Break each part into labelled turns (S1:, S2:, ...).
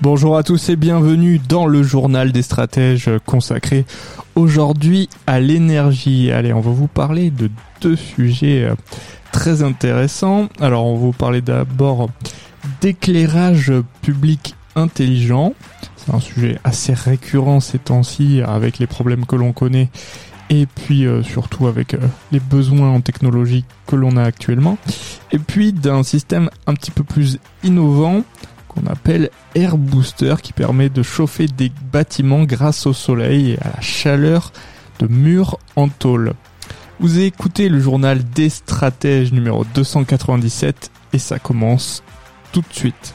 S1: Bonjour à tous et bienvenue dans le journal des stratèges consacré aujourd'hui à l'énergie. Allez, on va vous parler de deux sujets euh, très intéressants. Alors, on va vous parler d'abord d'éclairage public intelligent. C'est un sujet assez récurrent ces temps-ci avec les problèmes que l'on connaît et puis euh, surtout avec euh, les besoins en technologie que l'on a actuellement. Et puis d'un système un petit peu plus innovant appelle Air Booster qui permet de chauffer des bâtiments grâce au soleil et à la chaleur de murs en tôle. Vous écoutez le journal des stratèges numéro 297 et ça commence tout de suite.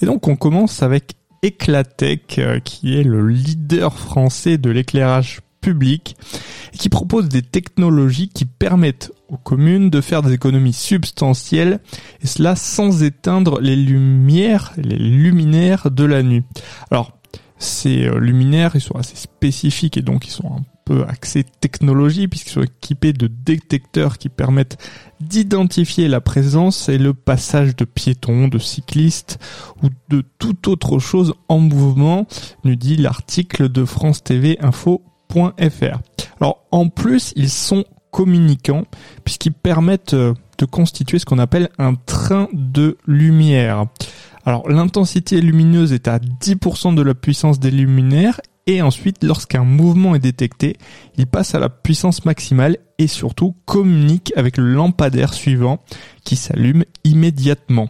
S1: Et donc on commence avec Eclatech, euh, qui est le leader français de l'éclairage public et qui propose des technologies qui permettent aux communes de faire des économies substantielles et cela sans éteindre les lumières, les luminaires de la nuit. Alors ces euh, luminaires, ils sont assez spécifiques et donc ils sont un peu axés technologie puisqu'ils sont équipés de détecteurs qui permettent d'identifier la présence et le passage de piétons, de cyclistes ou de toute autre chose en mouvement, nous dit l'article de France TV Info.fr. Alors en plus, ils sont communicants puisqu'ils permettent euh, de constituer ce qu'on appelle un train de lumière. Alors l'intensité lumineuse est à 10% de la puissance des luminaires et ensuite lorsqu'un mouvement est détecté, il passe à la puissance maximale et surtout communique avec le lampadaire suivant qui s'allume immédiatement.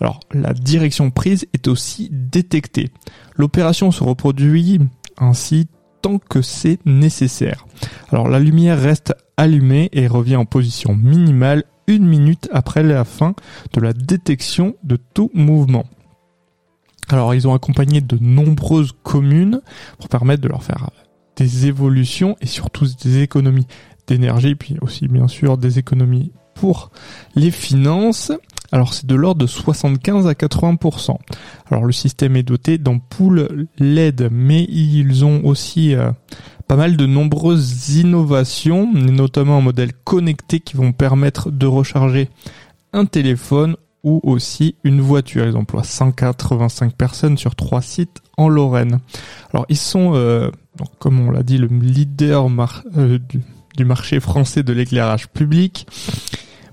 S1: Alors la direction prise est aussi détectée. L'opération se reproduit ainsi tant que c'est nécessaire. Alors la lumière reste allumée et revient en position minimale une minute après la fin de la détection de tout mouvement. Alors ils ont accompagné de nombreuses communes pour permettre de leur faire des évolutions et surtout des économies d'énergie, puis aussi bien sûr des économies pour les finances. Alors c'est de l'ordre de 75 à 80%. Alors le système est doté d'ampoules LED, mais ils ont aussi euh, pas mal de nombreuses innovations, notamment un modèle connecté qui vont permettre de recharger un téléphone ou aussi une voiture. Ils emploient 185 personnes sur trois sites en Lorraine. Alors ils sont, euh, comme on l'a dit, le leader euh, du, marché français de l'éclairage public.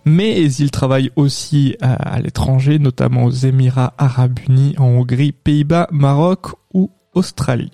S1: Mais ils travaillent aussi à l'étranger, notamment aux Émirats arabes unis, en Hongrie, Pays-Bas, Maroc ou Australie.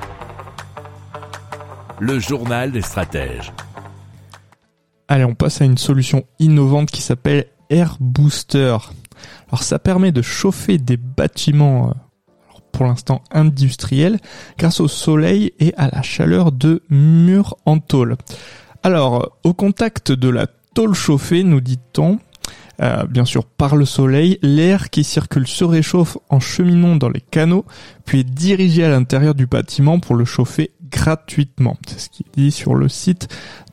S2: Le journal des stratèges.
S1: Allez, on passe à une solution innovante qui s'appelle Air Booster. Alors ça permet de chauffer des bâtiments euh, pour l'instant industriels grâce au soleil et à la chaleur de murs en tôle. Alors, au contact de la tôle chauffée, nous dit-on, euh, bien sûr par le soleil, l'air qui circule se réchauffe en cheminant dans les canaux, puis est dirigé à l'intérieur du bâtiment pour le chauffer gratuitement. C'est ce qui dit sur le site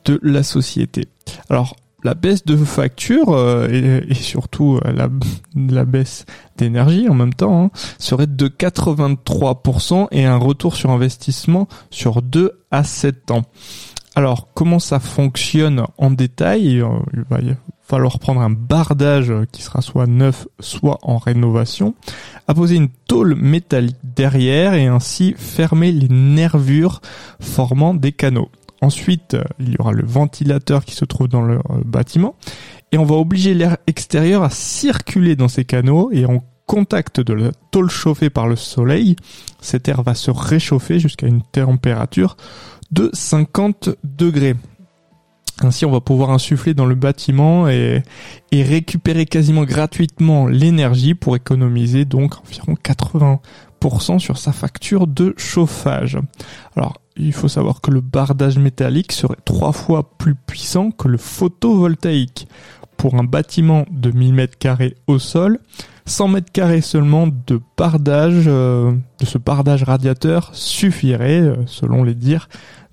S1: de la société. Alors, la baisse de facture euh, et, surtout euh, la, baisse d'énergie en même temps hein, serait de 83% et un retour sur investissement sur 2 à 7 ans. Alors comment ça fonctionne en détail? Euh, falloir prendre un bardage qui sera soit neuf, soit en rénovation, apposer une tôle métallique derrière et ainsi fermer les nervures formant des canaux. Ensuite, il y aura le ventilateur qui se trouve dans le euh, bâtiment et on va obliger l'air extérieur à circuler dans ces canaux et en contact de la tôle chauffée par le soleil, cet air va se réchauffer jusqu'à une température de 50 degrés. Ainsi, on va pouvoir insuffler dans le bâtiment et, et récupérer quasiment gratuitement l'énergie pour économiser donc environ 80% sur sa facture de chauffage. Alors, il faut savoir que le bardage métallique serait trois fois plus puissant que le photovoltaïque. Pour un bâtiment de 1000 mètres carrés au sol, 100 mètres carrés seulement de bardage, euh, de ce bardage radiateur suffirait, euh, selon les dires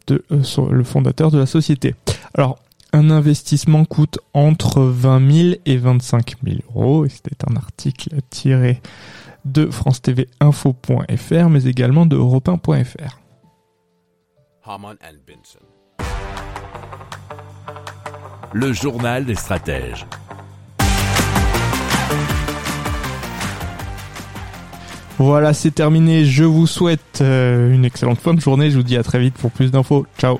S1: de euh, le fondateur de la société. Alors, un investissement coûte entre 20 000 et 25 000 euros. C'était un article tiré de France TV Info.fr, mais également de Europe 1.fr.
S3: Haman and Benson.
S2: Le journal des stratèges.
S1: Voilà, c'est terminé. Je vous souhaite euh, une excellente fin de journée. Je vous dis à très vite pour plus d'infos. Ciao.